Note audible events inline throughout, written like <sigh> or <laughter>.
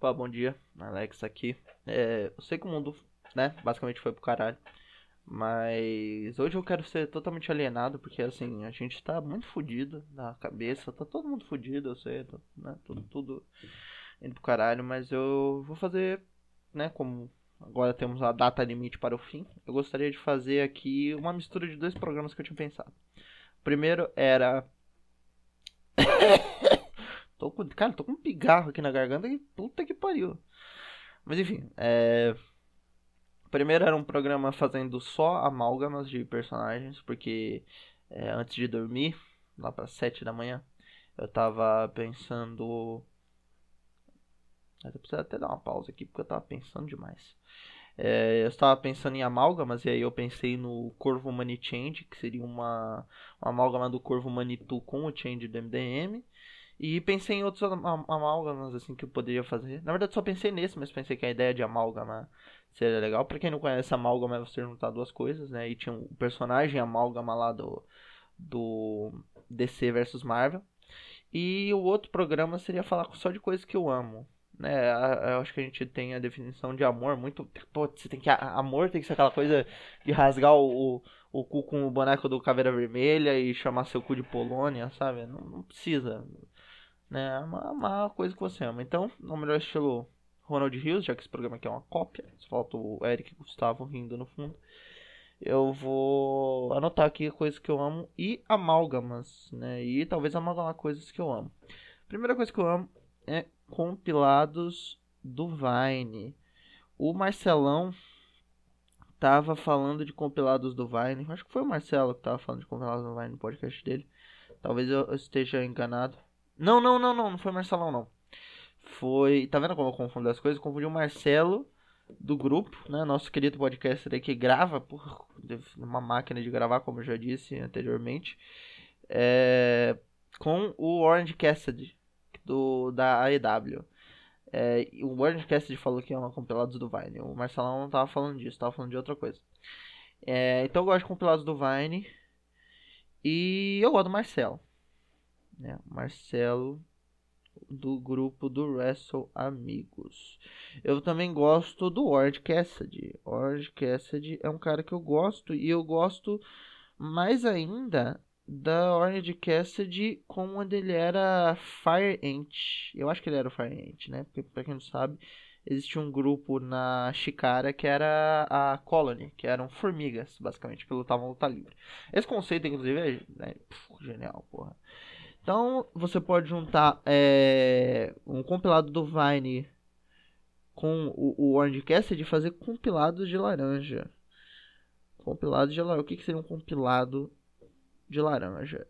Pô, bom dia, Alex aqui. É, eu sei que o mundo, né, basicamente foi pro caralho. Mas hoje eu quero ser totalmente alienado, porque assim, a gente tá muito fudido na cabeça, tá todo mundo fudido, eu sei, tá, né, tudo, tudo indo pro caralho, mas eu vou fazer, né, como agora temos a data limite para o fim, eu gostaria de fazer aqui uma mistura de dois programas que eu tinha pensado. O primeiro era. Tô com, cara, tô com um pigarro aqui na garganta e puta que pariu. Mas enfim, é. Primeiro era um programa fazendo só amálgamas de personagens, porque é, antes de dormir, lá para 7 da manhã, eu tava pensando. Eu preciso até dar uma pausa aqui porque eu tava pensando demais. É, eu estava pensando em amálgamas, e aí eu pensei no Corvo Money Change, que seria uma, uma amálgama do Corvo Manitou com o Change do MDM. E pensei em outros amálgamas assim que eu poderia fazer. Na verdade, só pensei nesse, mas pensei que a ideia de amálgama seria legal. Pra quem não conhece, amálgama é você juntar duas coisas, né? E tinha um personagem amálgama lá do, do DC versus Marvel. E o outro programa seria falar só de coisas que eu amo né? Eu acho que a gente tem a definição de amor muito. Pô, você tem que. Amor tem que ser aquela coisa de rasgar o, o cu com o boneco do Caveira Vermelha e chamar seu cu de Polônia, sabe? Não, não precisa. Né? É uma, uma coisa que você ama. Então, no melhor estilo Ronald Hills, já que esse programa aqui é uma cópia, só falta o Eric e o Gustavo rindo no fundo. Eu vou anotar aqui coisas que eu amo e amálgamas, né? E talvez amalgamar coisas que eu amo. Primeira coisa que eu amo é compilados do Vine. O Marcelão tava falando de compilados do Vine. Acho que foi o Marcelo que tava falando de compilados do Vine no podcast dele. Talvez eu esteja enganado. Não, não, não, não, não foi Marcelão não. Foi, tá vendo como eu confundo as coisas? confundi o Marcelo do grupo, né, nosso querido podcaster aí que grava por uma máquina de gravar, como eu já disse anteriormente, é, com o Orange Cassidy, do, da AEW. É, o Wordcast falou que uma compilados do Vine. O Marcelão não tava falando disso, tava falando de outra coisa. É, então eu gosto de compilados do Vine. E eu gosto do Marcelo. Né? Marcelo do grupo do Wrestle Amigos. Eu também gosto do Orange Cassidy. Orange Cassidy é um cara que eu gosto e eu gosto mais ainda da Orange Cassidy quando ele era Fire Ant. Eu acho que ele era o Fire Ant, né? Porque pra quem não sabe, existia um grupo na Chicara que era a Colony, que eram formigas, basicamente, que lutavam luta livre. Esse conceito, inclusive, é né, puf, genial, porra. Então, você pode juntar é, um compilado do Vine com o, o Orange Cassidy e fazer compilados de laranja. Compilado de laranja. O que, que seria um compilado de laranja.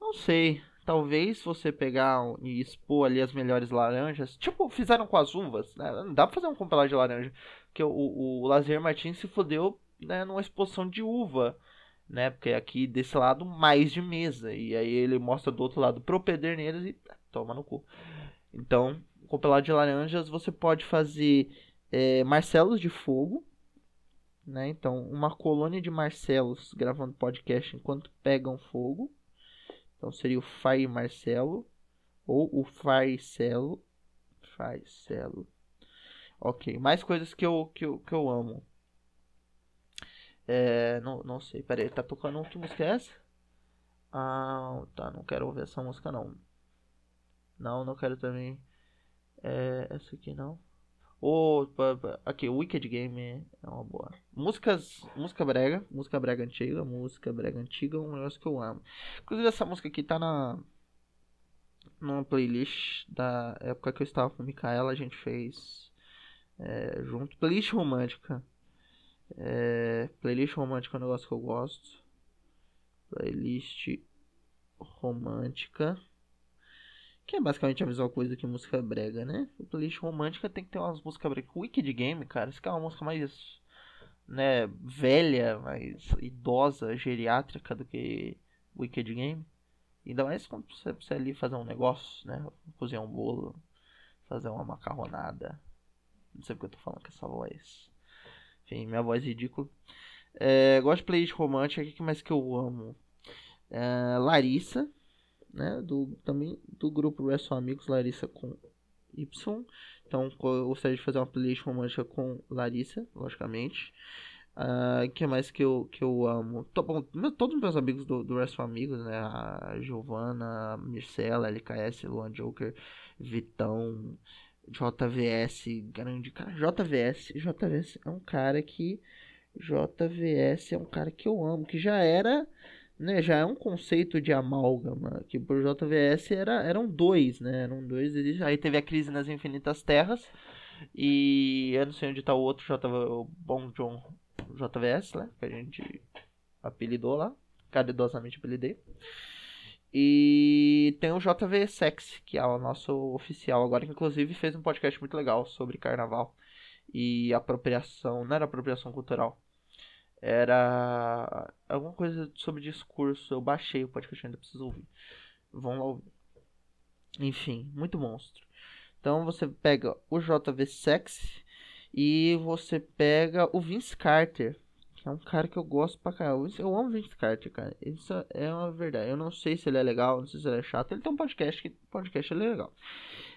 Não sei. Talvez você pegar e expor ali as melhores laranjas. Tipo, fizeram com as uvas, né? Não dá pra fazer um compilado de laranja. Porque o, o, o Lazer Martins se fodeu né, numa exposição de uva. Né? Porque aqui desse lado mais de mesa. E aí ele mostra do outro lado pro Pederneiras e toma no cu. Então, compilado de laranjas você pode fazer é, Marcelos de Fogo né? Então, uma colônia de Marcelos gravando podcast enquanto pegam fogo. Então seria o Fire Marcelo ou o Farcelo. Farcelo. Ok, mais coisas que eu, que eu, que eu amo. É, não, não sei, peraí, tá tocando que música é essa? Ah, tá, não quero ouvir essa música não. Não, não quero também. É, essa aqui não. O, aqui, o Wicked Game é uma boa. Músicas, música brega, música brega antiga, música brega antiga é um negócio que eu amo. Inclusive essa música aqui tá na numa playlist da época que eu estava com a Micaela, a gente fez é, junto. Playlist romântica. É, playlist romântica é um negócio que eu gosto. Playlist romântica. Que é basicamente a mesma coisa que música brega, né? Playlist romântica tem que ter umas músicas brega. Wicked Game, cara, isso que é uma música mais, né, velha, mais idosa, geriátrica do que Wicked Game. Ainda mais quando você precisa ali fazer um negócio, né? Cozinhar um bolo, fazer uma macarronada. Não sei porque eu tô falando com essa voz. Enfim, minha voz é ridícula. É, gosto de playlist romântica. O que mais que eu amo? É, Larissa né? Do, também do grupo Wrestle Amigos, Larissa com Y. Então, eu gostaria de fazer uma playlist romântica com Larissa, logicamente. Uh, que mais que eu, que eu amo? Tô, bom, todos os meus amigos do, do resto amigos, né? A Giovana, Mircela, LKS, Luan Joker, Vitão, JVS, grande cara. JVS, JVS é um cara que. JVS é um cara que eu amo, que já era. Né, já é um conceito de amálgama, que por JVS era, eram dois, né? Eram dois. Aí teve a crise nas Infinitas Terras. E eu não sei onde tá o outro, J, o Bom John JVS, né? Que a gente apelidou lá. Caridosamente apelidei. E tem o JV Sex, que é o nosso oficial agora, que inclusive fez um podcast muito legal sobre carnaval e apropriação. Não era apropriação cultural. Era alguma coisa sobre discurso. Eu baixei o podcast, ainda preciso ouvir. Vão lá ouvir. Enfim, muito monstro. Então você pega o JV Sex e você pega o Vince Carter, é um cara que eu gosto pra caramba. Eu amo Vince Carter, cara. Isso é uma verdade. Eu não sei se ele é legal, não sei se ele é chato. Ele tem um podcast que podcast é legal.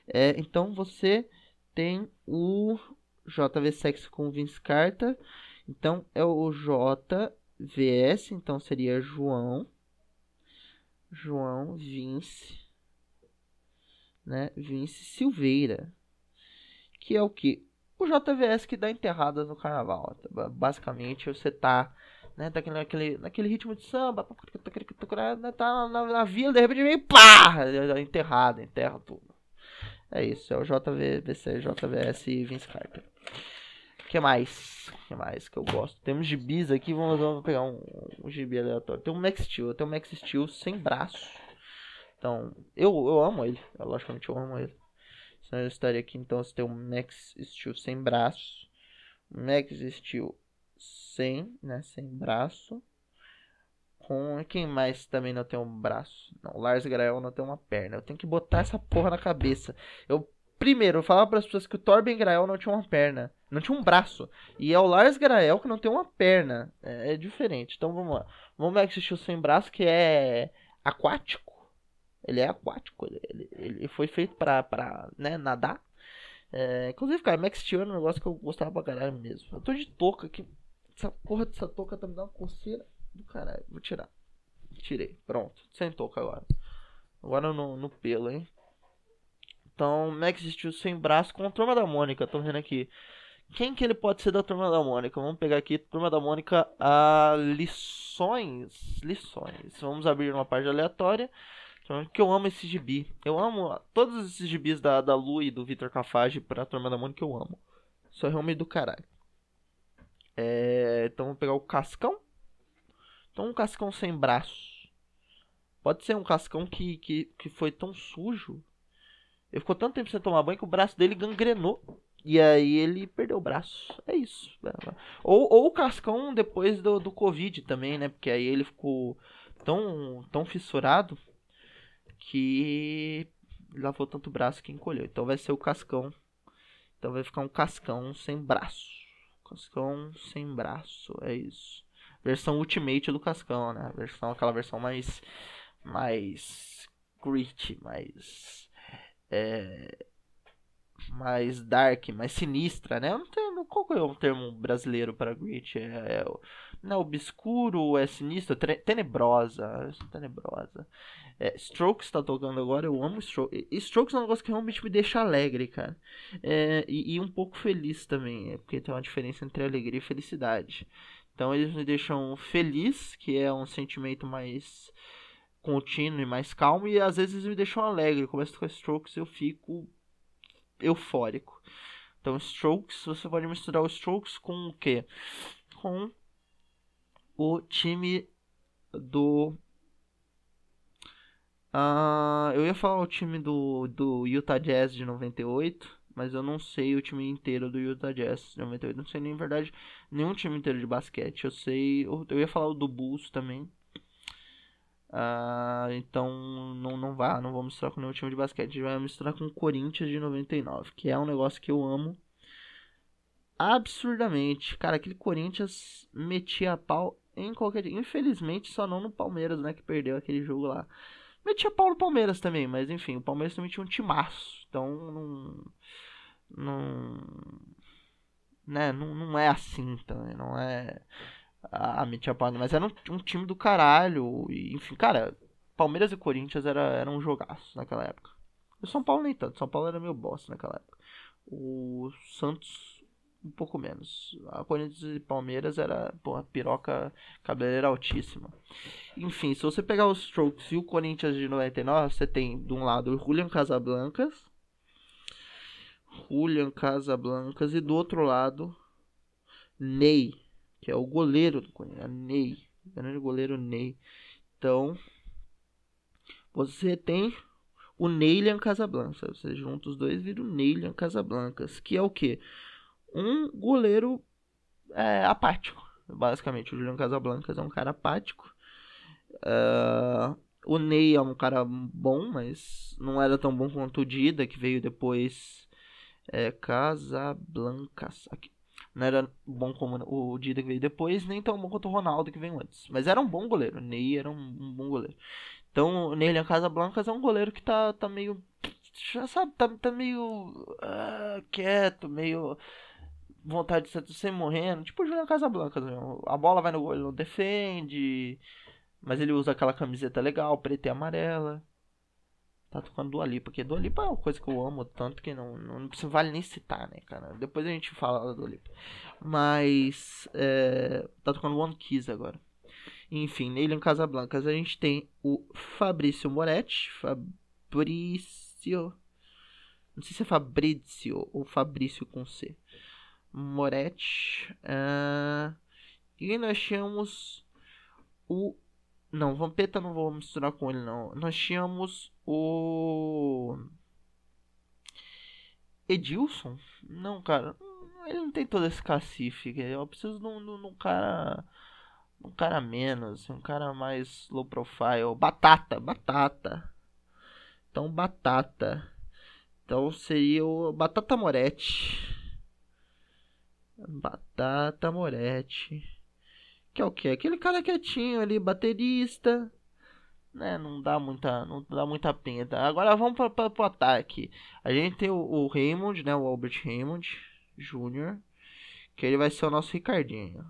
É, então você tem o JV com Vince Carter. Então é o JVS, então seria João. João Vince, né? Vince Silveira. Que é o que? O JVS que dá enterradas no carnaval. Basicamente, você tá né, tá naquele, naquele ritmo de samba, tá na, na vila, de repente vem pá! Enterrada, enterra tudo. É isso, é o JVC, JVS e Vince Carter. Que mais? Que mais que eu gosto? Temos gibis aqui, vamos, vamos pegar um, um gibi aleatório. Tem um Max Steel, tem um Max Steel sem braço. Então, eu, eu amo ele, logicamente eu amo ele. Senão eu estaria aqui, então você tem o Max Steel sem braço. Max Steel sem, né, sem braço. Com quem mais também não tem um braço? Não, Lars Grael não tem uma perna. Eu tenho que botar essa porra na cabeça. Eu primeiro eu falava para as pessoas que o Torben Grael não tinha uma perna, não tinha um braço. E é o Lars Grael que não tem uma perna. É, é diferente. Então vamos lá. Vamos Max Steel sem braço que é aquático. Ele é aquático, ele, ele foi feito pra, pra né, nadar. É, inclusive, cara, Max Steel é um negócio que eu gostava pra caralho mesmo. Eu tô de touca aqui. Essa porra dessa touca tá me dando uma coceira do caralho. Vou tirar. Tirei. Pronto. Sem touca agora. Agora no, no pelo, hein? Então, Max Steel sem braço com a Turma da Mônica. Tô vendo aqui. Quem que ele pode ser da Turma da Mônica? Vamos pegar aqui, Turma da Mônica, a lições. Lições. Vamos abrir uma página aleatória. Que eu amo esse gibi. Eu amo todos esses gibis da, da Lu e do Victor Cafage pra Turma da Mônica, eu amo. Isso é realmente do caralho. É, então vamos pegar o cascão. Então um cascão sem braço. Pode ser um cascão que, que, que foi tão sujo. Ele ficou tanto tempo sem tomar banho que o braço dele gangrenou. E aí ele perdeu o braço. É isso. Ou, ou o cascão depois do, do Covid também, né? Porque aí ele ficou tão, tão fissurado que lavou tanto braço que encolheu. Então vai ser o cascão. Então vai ficar um cascão sem braço. Cascão sem braço, é isso. Versão Ultimate do cascão, né? Versão, aquela versão mais. Mais. Grit, mais. É, mais dark, mais sinistra, né? Eu não tenho, qual é o termo brasileiro para grit? É, é, não é obscuro, é sinistro, tenebrosa, tenebrosa. É, Strokes tá tocando agora, eu amo Strokes. Strokes é um negócio que realmente me deixa alegre, cara. É, e, e, um pouco feliz também, é, porque tem uma diferença entre alegria e felicidade. Então eles me deixam feliz, que é um sentimento mais contínuo e mais calmo, e às vezes me deixam alegre. Começo com Strokes, eu fico eufórico. Então Strokes, você pode misturar o Strokes com o quê? Com o time do Uh, eu ia falar o time do, do Utah Jazz de 98, mas eu não sei o time inteiro do Utah Jazz de 98. Não sei nem, verdade, nenhum time inteiro de basquete. Eu sei. Eu, ia falar o do Bulls também. Uh, então não, não vá, não vou misturar com nenhum time de basquete. A gente vai misturar com o Corinthians de 99, que é um negócio que eu amo absurdamente. Cara, aquele Corinthians metia pau em qualquer. Infelizmente, só não no Palmeiras, né? Que perdeu aquele jogo lá. Metia pau no Palmeiras também, mas enfim, o Palmeiras também tinha um timaço. Então não. Não. Né, não, não é assim também, não é. A, metia pau, mas era um, um, time do caralho. E, enfim, cara, Palmeiras e Corinthians era, era um jogaço naquela época. O São Paulo nem tanto, São Paulo era meio bosta naquela época. O Santos um pouco menos. A Corinthians e Palmeiras era, porra, piroca cabeleira altíssima. Enfim, se você pegar os Strokes e o Corinthians de 99, você tem de um lado o Julian Casablancas, Julian Casablancas e do outro lado Ney, que é o goleiro do Corinthians, é Ney, grande goleiro Ney. Então, você tem o Neylian Casablancas, você junta os dois vira o Neylian Casablancas, que é o que? um goleiro é, apático. Basicamente, o Julian Casablancas é um cara apático. Uh, o Ney é um cara bom, mas não era tão bom quanto o Dida, que veio depois. É, Casablancas. Aqui. Não era bom como o Dida que veio depois, nem tão bom quanto o Ronaldo que veio antes. Mas era um bom goleiro. O Ney era um, um bom goleiro. Então, o Ney Casablancas é um goleiro que tá, tá meio. Já sabe, tá, tá meio. Uh, quieto, meio vontade de ser morrendo. Tipo o Julian Casablanca. A bola vai no gol, ele não defende. Mas ele usa aquela camiseta legal, preta e amarela. Tá tocando Dua Lipa, porque Dua Lipa é uma coisa que eu amo tanto que não, não, não vale nem citar, né, cara? Depois a gente fala da Dua Lipa. Mas, é, tá tocando One Kiss agora. Enfim, nele em Casablancas a gente tem o Fabrício Moretti. Fabrício. Não sei se é Fabrício ou Fabrício com C. Moretti. Uh, e nós tínhamos o. Não, Vampeta não vou misturar com ele, não. Nós tínhamos o. Edilson? Não, cara. Ele não tem todo esse cacife. Eu preciso de um, de um cara. Um cara menos. Um cara mais low profile. Batata, batata. Então, batata. Então seria o Batata Moretti. Batata Moretti. Que é o que? Aquele cara quietinho ali, baterista. Né, não dá muita, não dá muita pinta. Agora vamos para o ataque. A gente tem o, o, Raymond, né, o Albert Raymond Jr., que ele vai ser o nosso Ricardinho.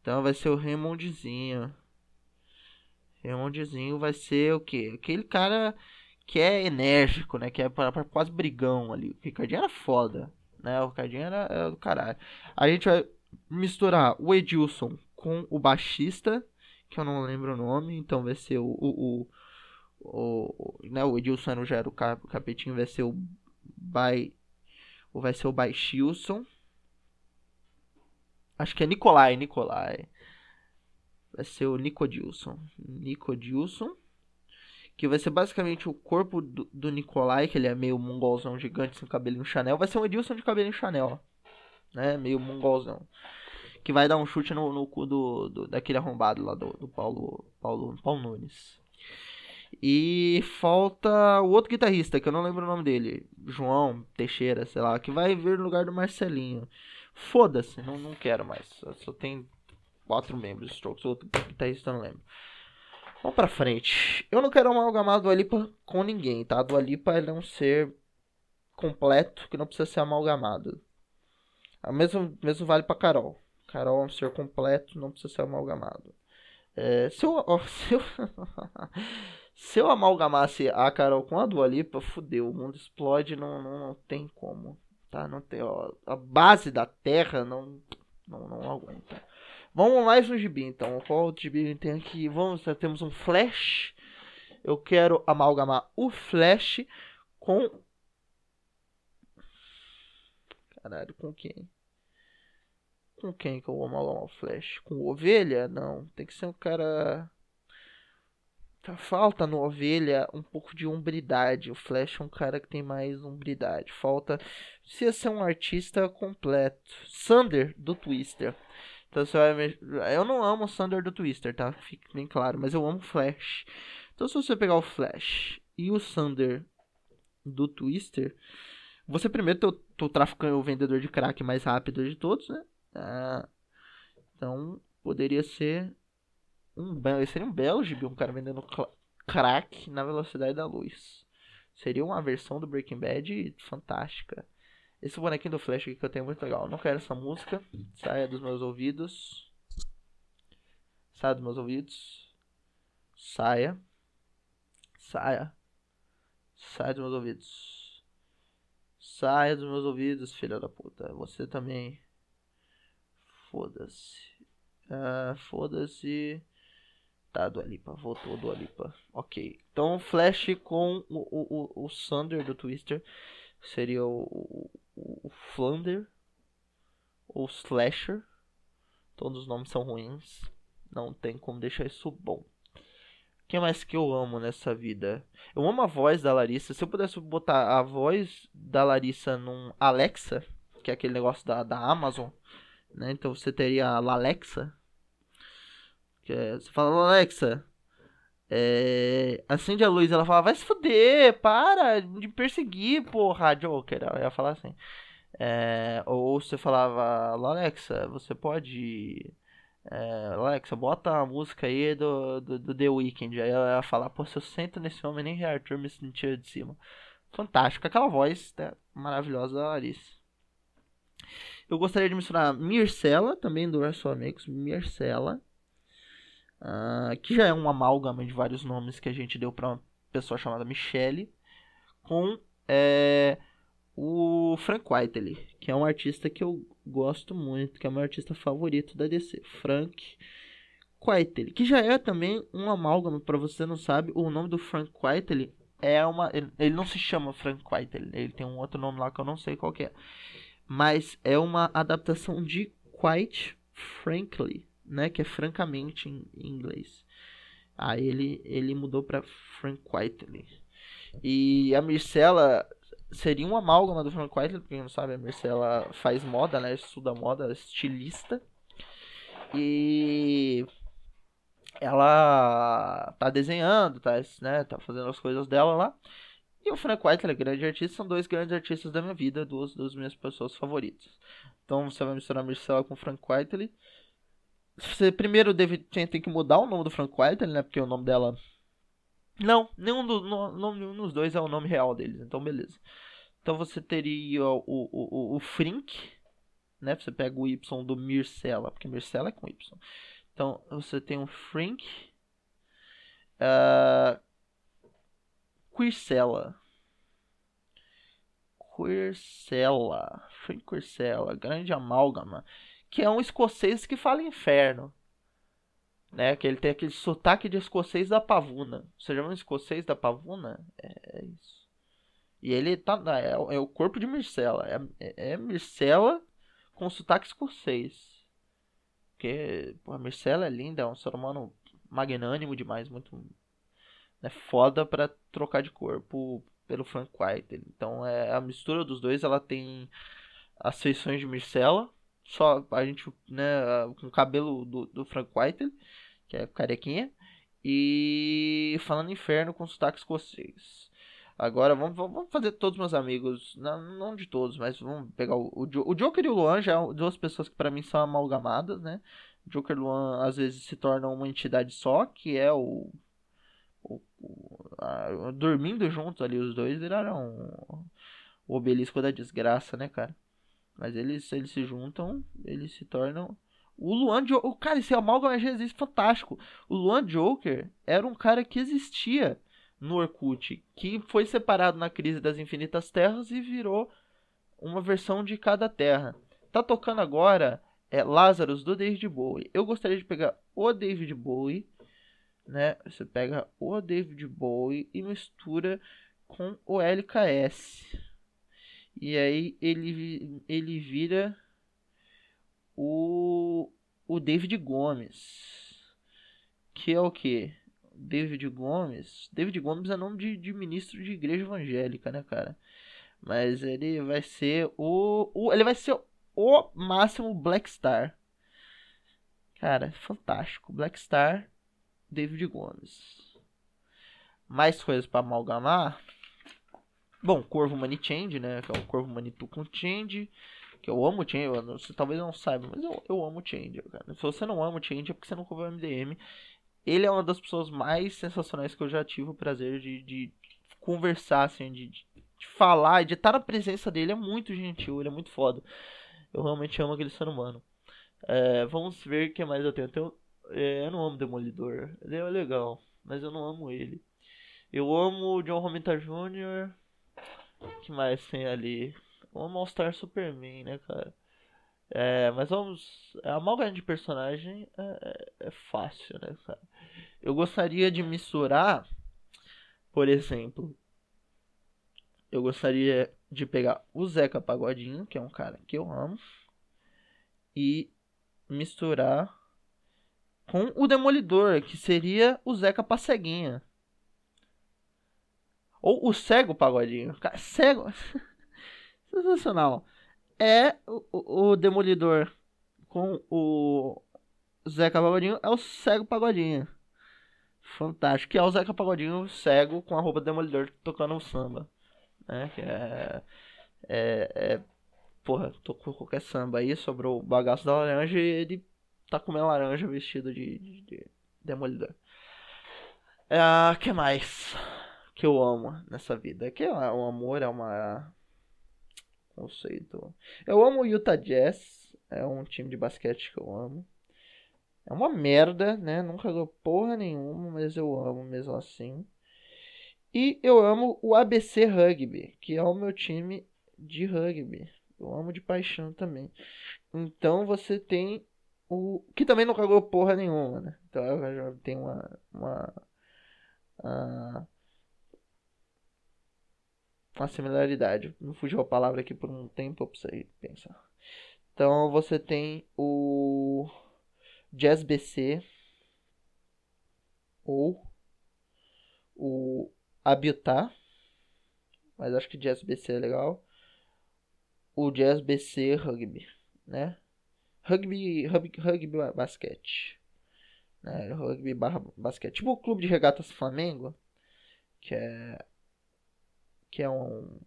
Então vai ser o Raymondzinho. Raymondzinho vai ser o que? Aquele cara que é enérgico, né, que é para quase brigão ali. O Ricardinho era foda né? O Ricardinho era, era do caralho. A gente vai misturar o Edilson com o baixista, que eu não lembro o nome, então vai ser o. o, o, o né, o Edilson era o capetinho, vai ser o Bai. Vai ser o Baixilson. Acho que é Nicolai, Nicolai. Vai ser o Nicodilson. Nicodilson que vai ser basicamente o corpo do, do Nicolai, que ele é meio mongolzão gigante, com cabelinho Chanel, vai ser um Edilson de cabelinho Chanel, né, meio mongolzão, que vai dar um chute no, no cu do, do, daquele arrombado lá do, do Paulo, Paulo, Paulo Nunes. E falta o outro guitarrista, que eu não lembro o nome dele, João Teixeira, sei lá, que vai vir no lugar do Marcelinho. Foda-se, não, não quero mais, só tem quatro membros, Strokes, outro guitarrista não lembro. Vamos pra frente. Eu não quero amalgamar a Dua Lipa com ninguém, tá? A Dua Lipa é um ser completo que não precisa ser amalgamado. O mesmo, mesmo vale pra Carol. Carol é um ser completo, não precisa ser amalgamado. É, se, eu, <laughs> se, eu, se eu amalgamasse a Carol com a Dua Lipa, fudeu. O mundo explode, não, não, não tem como. Tá? Não tem, ó, a base da Terra não, não, não aguenta. Vamos mais no gibi, então. Qual gibi tem aqui? Vamos, temos um Flash. Eu quero amalgamar o Flash com... Caralho, com quem? Com quem que eu vou amalgamar o Flash? Com Ovelha? Não, tem que ser um cara... Tá, falta no Ovelha um pouco de umbridade. O Flash é um cara que tem mais umbridade. Falta... Precisa ser um artista completo. Sander, do Twister. Então você vai. Eu não amo o Thunder do Twister, tá? Fique bem claro, mas eu amo o Flash. Então se você pegar o Flash e o Thunder do Twister, você primeiro tem o, o tráfico, o vendedor de crack mais rápido de todos, né? Ah, então poderia ser um belo. Seria um belo gibi, um cara vendendo crack na velocidade da luz. Seria uma versão do Breaking Bad fantástica. Esse bonequinho do Flash aqui que eu tenho é muito legal. não quero essa música. Saia dos meus ouvidos. Saia dos meus ouvidos. Saia. Saia. Saia dos meus ouvidos. Saia dos meus ouvidos, filha da puta. Você também. Foda-se. Ah, Foda-se. Tá, do Alipa. Voltou do Alipa. Ok. Então, Flash com o, o, o, o Thunder do Twister seria o, o, o Flander ou Slasher. Todos os nomes são ruins. Não tem como deixar isso bom. O que mais que eu amo nessa vida? Eu amo a voz da Larissa. Se eu pudesse botar a voz da Larissa num Alexa, que é aquele negócio da, da Amazon, né? Então você teria a Alexa. Que é, você fala, Alexa, é, acende a luz. Ela fala, vai se fuder, para de perseguir, porra, Joker. Ela ia falar assim. É, ou você falava, Alexa, você pode. É, Alexa, bota a música aí do, do, do, The Weeknd. Aí ela ia falar, pô, se eu sento nesse homem, nem Arthur me sentia de cima. Fantástico, aquela voz né, maravilhosa da Larissa. Eu gostaria de mencionar Mircela, também do Wrestle Amigos. Mircela. Uh, que já é uma amálgama de vários nomes que a gente deu para uma pessoa chamada Michelle, com é, o Frank Whiteley, que é um artista que eu gosto muito, que é meu artista favorito da DC, Frank Whiteley, que já é também um amálgama, para você não sabe, o nome do Frank Whiteley é uma, ele, ele não se chama Frank Whiteley, ele tem um outro nome lá que eu não sei qual é, mas é uma adaptação de Quite Frankly, né, que é francamente em, inglês. Aí ele, ele mudou para Frank Whiteley. E a Mircela seria uma amálgama do Frank Whiteley, porque não sabe, a Mircela faz moda, né, estuda moda, estilista. E ela tá desenhando, tá, né, tá fazendo as coisas dela lá. E o Frank Whiteley, grande artista, são dois grandes artistas da minha vida, duas das minhas pessoas favoritas. Então você vai misturar a Mircela com o Frank Whiteley. Você primeiro deve, tem, tem que mudar o nome do Frank Whiteley, né? Porque o nome dela. Não, nenhum, do, no, nenhum dos dois é o nome real deles, então beleza. Então você teria o, o, o, o Frink, né? Você pega o Y do Mircela, porque Mircela é com Y. Então você tem um Frink. Uh, Quircella. Quircella. Frank Quircella. Grande amálgama que é um escocês que fala inferno. Né? Que ele tem aquele sotaque de escocês da pavuna. Você já viu um escocês da pavuna? É, é isso. E ele tá. É, é, o corpo de Mircela. É, é, com sotaque escocês. Porque pô, a Mircela é linda, é um ser humano magnânimo demais, muito né, foda para trocar de corpo pelo Frank White. Então é a mistura dos dois, ela tem as feições de Mircela, só a gente, né, com o cabelo do, do Frank Whiteley, que é carequinha, e falando inferno com sotaque escocês. Agora vamos, vamos fazer todos meus amigos, não, não de todos, mas vamos pegar o, o, o Joker e o Luan, já é duas pessoas que para mim são amalgamadas, né? Joker e Luan às vezes se tornam uma entidade só, que é o, dormindo juntos ali os dois viraram o obelisco da desgraça, né, cara? Mas eles, eles se juntam, eles se tornam. O Luan Joker. Cara, esse amálgama já existe fantástico. O Luan Joker era um cara que existia no Orkut, que foi separado na crise das infinitas terras e virou uma versão de cada terra. Tá tocando agora é Lazarus do David Bowie. Eu gostaria de pegar o David Bowie, né? Você pega o David Bowie e mistura com o LKS. E aí ele, ele vira o, o David Gomes. Que é o que? David Gomes. David Gomes é nome de, de ministro de igreja evangélica, né, cara? Mas ele vai ser o, o. Ele vai ser o máximo Black Star. Cara, fantástico. Black Star, David Gomes. Mais coisas para amalgamar. Bom, Corvo Money Change, né? Que é o Corvo Manitou com Change. Que eu amo Change. você talvez não saiba, mas eu, eu amo Change, cara. Se você não ama Change é porque você não comprou MDM. ele é uma das pessoas mais sensacionais que eu já tive o prazer de, de conversar, assim, de, de falar, de estar na presença dele. É muito gentil, ele é muito foda. Eu realmente amo aquele ser humano. É, vamos ver o que mais eu tenho. Eu, tenho, é, eu não amo Demolidor. Ele é legal, mas eu não amo ele. Eu amo o John Romita Jr. que mais tem ali? Eu amo All Star Superman, né, cara? É, mas vamos. A amálgama de personagem é, é, é fácil, né, cara? Eu gostaria de misturar, por exemplo, eu gostaria de pegar o Zeca Pagodinho, que é um cara que eu amo, e misturar com o Demolidor, que seria o Zeca Passeguinha. Ou o Cego Pagodinho. Cego. <laughs> Sensacional. É o, o, Demolidor com o Zeca Pagodinho. É o Cego Pagodinho. Fantástico. Que é o Zeca Pagodinho cego com a roupa do Demolidor tocando samba. Né? Que é. É. é porra, tocou qualquer samba aí, sobrou o bagaço da laranja e ele tá comendo laranja vestido de, de, de Demolidor. Ah, que mais? que eu amo nessa vida. Que é o amor é uma conceito. Eu amo o Utah Jazz, é um time de basquete que eu amo. É uma merda, né? Nunca ganhou porra nenhuma, mas eu amo mesmo assim. E eu amo o ABC Rugby, que é o meu time de rugby. Eu amo de paixão também. Então você tem o. Que também não cagou porra nenhuma, né? Então já tenho uma. uma uh, uma similaridade. Me fugiu a palavra aqui por um tempo, eu precisei pensar. Então você tem o Jazz BC ou o Abiutá, mas acho que Jazz BC é legal. O Jazz BC Rugby, né? Rugby, rugby, rugby basquete. Né? Rugby barra basquete. Tipo o clube de regatas Flamengo, que é que é um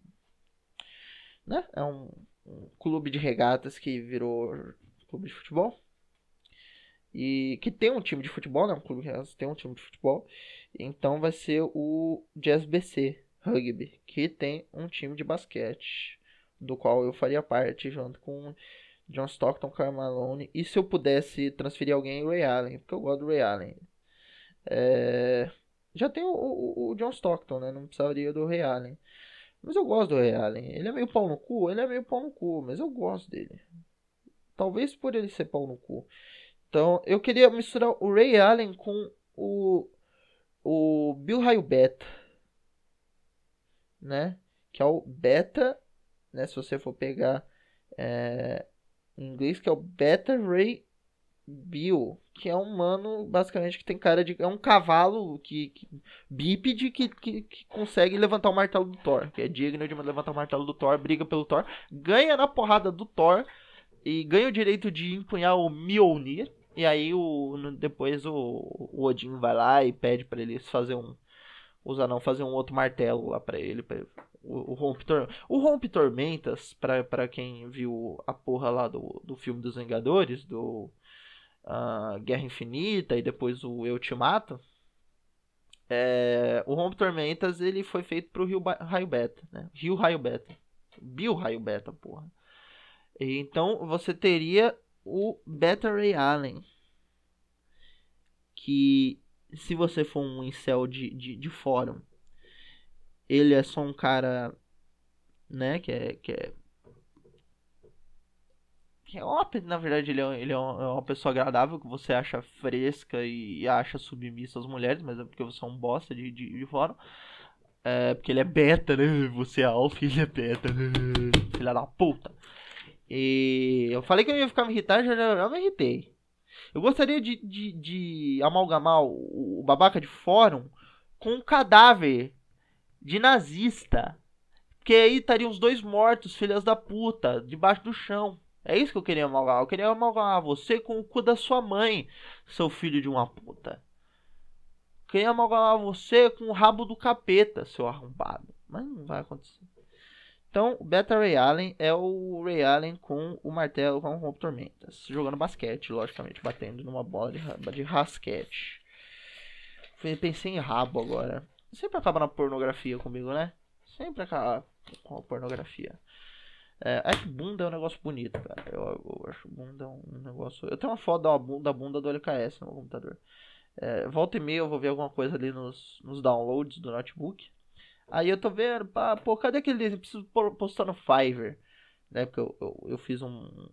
né? É um, um, clube de regatas que virou clube de futebol. E que tem um time de futebol, né? Um clube de regatas tem um time de futebol. Então vai ser o Jazz BC Rugby, que tem um time de basquete, do qual eu faria parte junto com John Stockton, Karl Malone. E se eu pudesse transferir alguém, Ray Allen, porque eu gosto do Ray Allen. É... Já tem o, o, o, John Stockton, né? Não precisaria do Ray Allen. Mas eu gosto do Ray Allen. Ele é meio pau no cu, ele é meio pau no cu, mas eu gosto dele. Talvez por ele ser pau no cu. Então, eu queria misturar o Ray Allen com o o Bill Raio Beta, né? Que é o Beta, né? Se você for pegar é, em inglês, que é o Beta Ray Bill, que é um mano basicamente que tem cara de. É um cavalo que, que bípede que, que, que, consegue levantar o martelo do Thor. Que é digno de levantar o martelo do Thor, briga pelo Thor, ganha na porrada do Thor e ganha o direito de empunhar o Mjolnir. E aí o, depois o, o Odin vai lá e pede para eles fazer um. Os anão fazer um outro martelo lá para ele. Pra, o, o, Rompe o Rompe Tormentas, pra, pra quem viu a porra lá do, do filme dos Vingadores, do uh, Guerra Infinita e depois o Ultimato, é, o Rompe Tormentas ele foi feito pro Rio Raio Beta, né? Rio Raio Beta. Bio Raio Beta, porra. E, então você teria o Beta Ray Allen. Que se você for um incel de, de, de fórum, ele é só um cara, né, que é, que é é uma, na verdade, ele, é, ele é, uma, é uma pessoa agradável que você acha fresca e, acha submissa às mulheres, mas é porque você é um bosta de, de, de fora. É porque ele é beta, né? Você é alfa e ele é beta, né? Filha da puta. E eu falei que eu ia ficar me irritar, já, já, me irritei. Eu gostaria de, de, de amalgamar o, o babaca de fórum com um cadáver de nazista. Porque aí estariam os dois mortos, filhas da puta, debaixo do chão. É isso que eu queria amalgamar. Eu queria amalgamar você com o cu da sua mãe, seu filho de uma puta. Eu queria amalgamar você com o rabo do capeta, seu arrombado. Mas não vai acontecer. Então, o Beta Ray Allen é o Ray Allen com o martelo com o tormentas. Jogando basquete, logicamente, batendo numa bola de, de rasquete. Pensei em rabo agora. Sempre acaba na pornografia comigo, né? Sempre acaba com a pornografia. É, é que bunda é um negócio bonito, cara. Eu, eu acho bunda um negócio. Eu tenho uma foto da bunda, da bunda do LKS no meu computador. É, volta e meia eu vou ver alguma coisa ali nos, nos downloads do notebook. Aí eu tô vendo, pá, pô, cadê aquele. Eu preciso postar no Fiverr. Né? Porque eu, eu, eu fiz um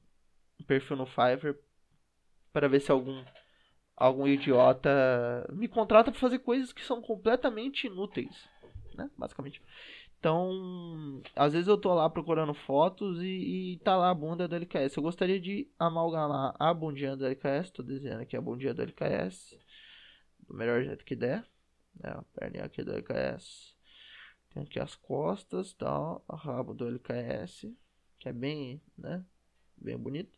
perfil no Fiverr para ver se algum algum idiota me contrata para fazer coisas que são completamente inúteis, né? Basicamente. Então, às vezes eu tô lá procurando fotos e, e tá lá a bunda do LKS. Eu gostaria de amalgamar a bundinha do LKS, tô desenhando aqui a bundinha do LKS, do melhor jeito que der. Né? A perninha aqui do LKS. Tem aqui as costas, tal, o rabo do LKS, que é bem, né, bem bonito.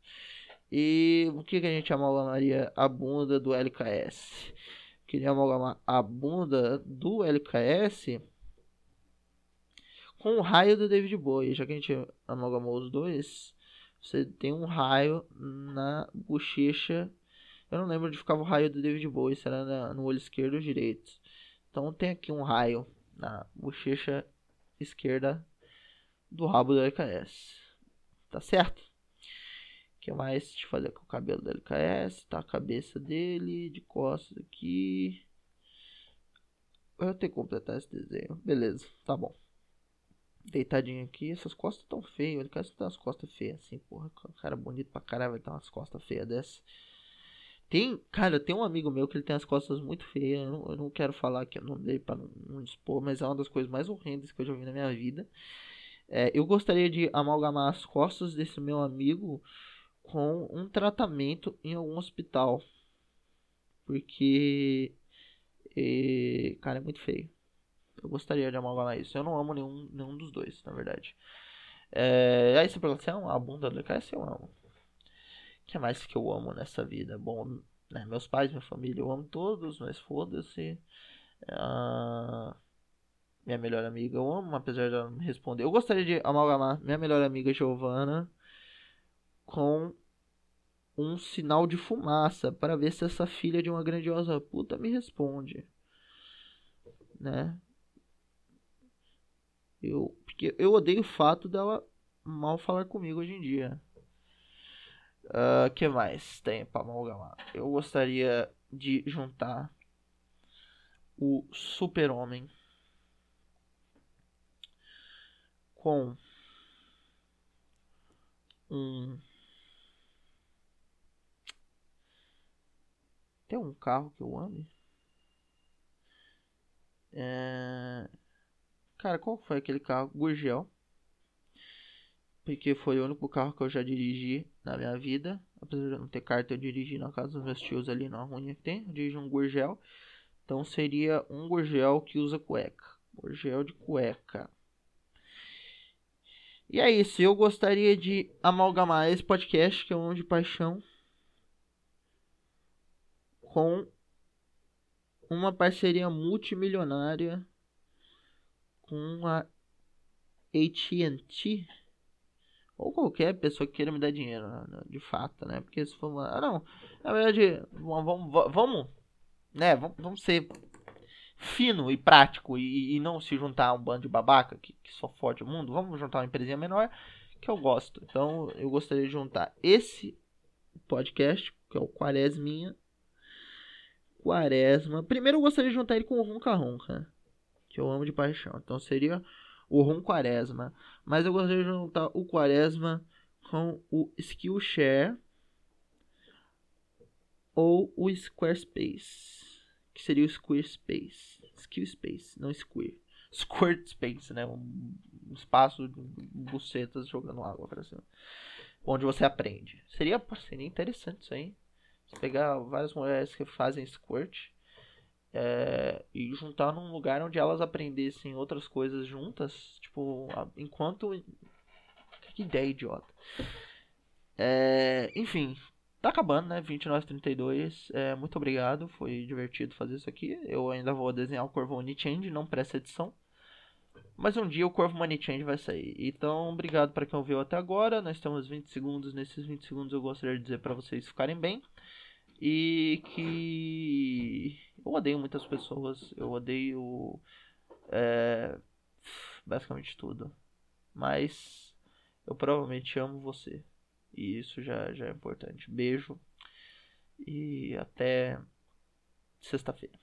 E o que, que a gente amalgamaria a bunda do LKS? Queria amalgamar a bunda do LKS com o raio do David Bowie. Já que a gente amalgamou os dois, você tem um raio na bochecha. Eu não lembro onde ficava o raio do David Bowie, se era no olho esquerdo ou direito. Então tem aqui um raio na bochecha esquerda do rabo do LKS. Tá certo? Que mais? Eu fazer com o cabelo do LKS. Tá a cabeça dele, de costas aqui. Eu tenho que completar esse desenho. Beleza, tá bom deitadinho aqui, essas costas tão feias. Ele quase tem umas costas feias assim, porra. Cara bonito pra caralho, vai ter umas costas feias dessas. Tem, cara, tem um amigo meu que ele tem as costas muito feias. Eu não, eu não quero falar aqui o nome dele pra não, não expor, mas é uma das coisas mais horrendas que eu já vi na minha vida. É, eu gostaria de amalgamar as costas desse meu amigo com um tratamento em algum hospital. Porque. E, cara, é muito feio. Eu gostaria de amalgamar isso. Eu não amo nenhum, nenhum dos dois, na verdade. É, aí você pergunta, você ama a bunda do LKS? Eu amo. O que mais que eu amo nessa vida? Bom, né, meus pais, minha família, eu amo todos, mas foda-se. Uh, minha melhor amiga, eu amo, apesar de ela não me responder. Eu gostaria de amalgamar minha melhor amiga Giovana com um sinal de fumaça para ver se essa filha de uma grandiosa puta me responde. Né? Eu, porque eu odeio o fato dela mal falar comigo hoje em dia. Uh, que mais tem para amalgamar? Eu gostaria de juntar o Super-Homem com um. Tem um carro que eu ame? É... Cara, qual foi aquele carro? Gurgel. Porque foi o único carro que eu já dirigi na minha vida. Apesar de não ter carta, eu dirigi na casa dos meus tios ali na rua que tem. Eu dirigi um Gurgel. Então seria um Gurgel que usa cueca. Gurgel de cueca. E é isso. Eu gostaria de amalgamar esse podcast, que é um de paixão, com uma parceria multimilionária com a AT&T ou qualquer pessoa que queira me dar dinheiro, né? de fato, né? Porque se for uma... Ah, não, na verdade, vamos, vamos, né? Vamos, vamos ser fino e prático e, e, não se juntar a um bando de babaca que, que só fode o mundo. Vamos juntar uma empresinha menor que eu gosto. Então, eu gostaria de juntar esse podcast, que é o Quaresminha. Quaresma. Primeiro eu gostaria de juntar ele com o Ronca Ronca que eu amo de paixão. Então seria o Ron Quaresma. Mas eu gostaria de juntar o Quaresma com o Skillshare ou o Squarespace, que seria o Squarespace, Skillspace, não Square. Squirtspace, né? Um, espaço de bucetas jogando água para cima. Onde você aprende. Seria, seria interessante isso aí. Você pegar várias mulheres que fazem squirt é, e juntar num lugar onde elas aprendessem outras coisas juntas, tipo, enquanto. Que ideia idiota. É, enfim, tá acabando, né? 2932. É, muito obrigado, foi divertido fazer isso aqui. Eu ainda vou desenhar o Corvo Money Change, não presta edição. Mas um dia o Corvo Money Change vai sair. Então, obrigado para quem ouviu até agora. Nós temos 20 segundos. Nesses 20 segundos eu gostaria de dizer para vocês ficarem bem. E que eu odeio muitas pessoas, eu odeio é, basicamente tudo. Mas eu provavelmente amo você. E isso já, já é importante. Beijo. E até sexta-feira.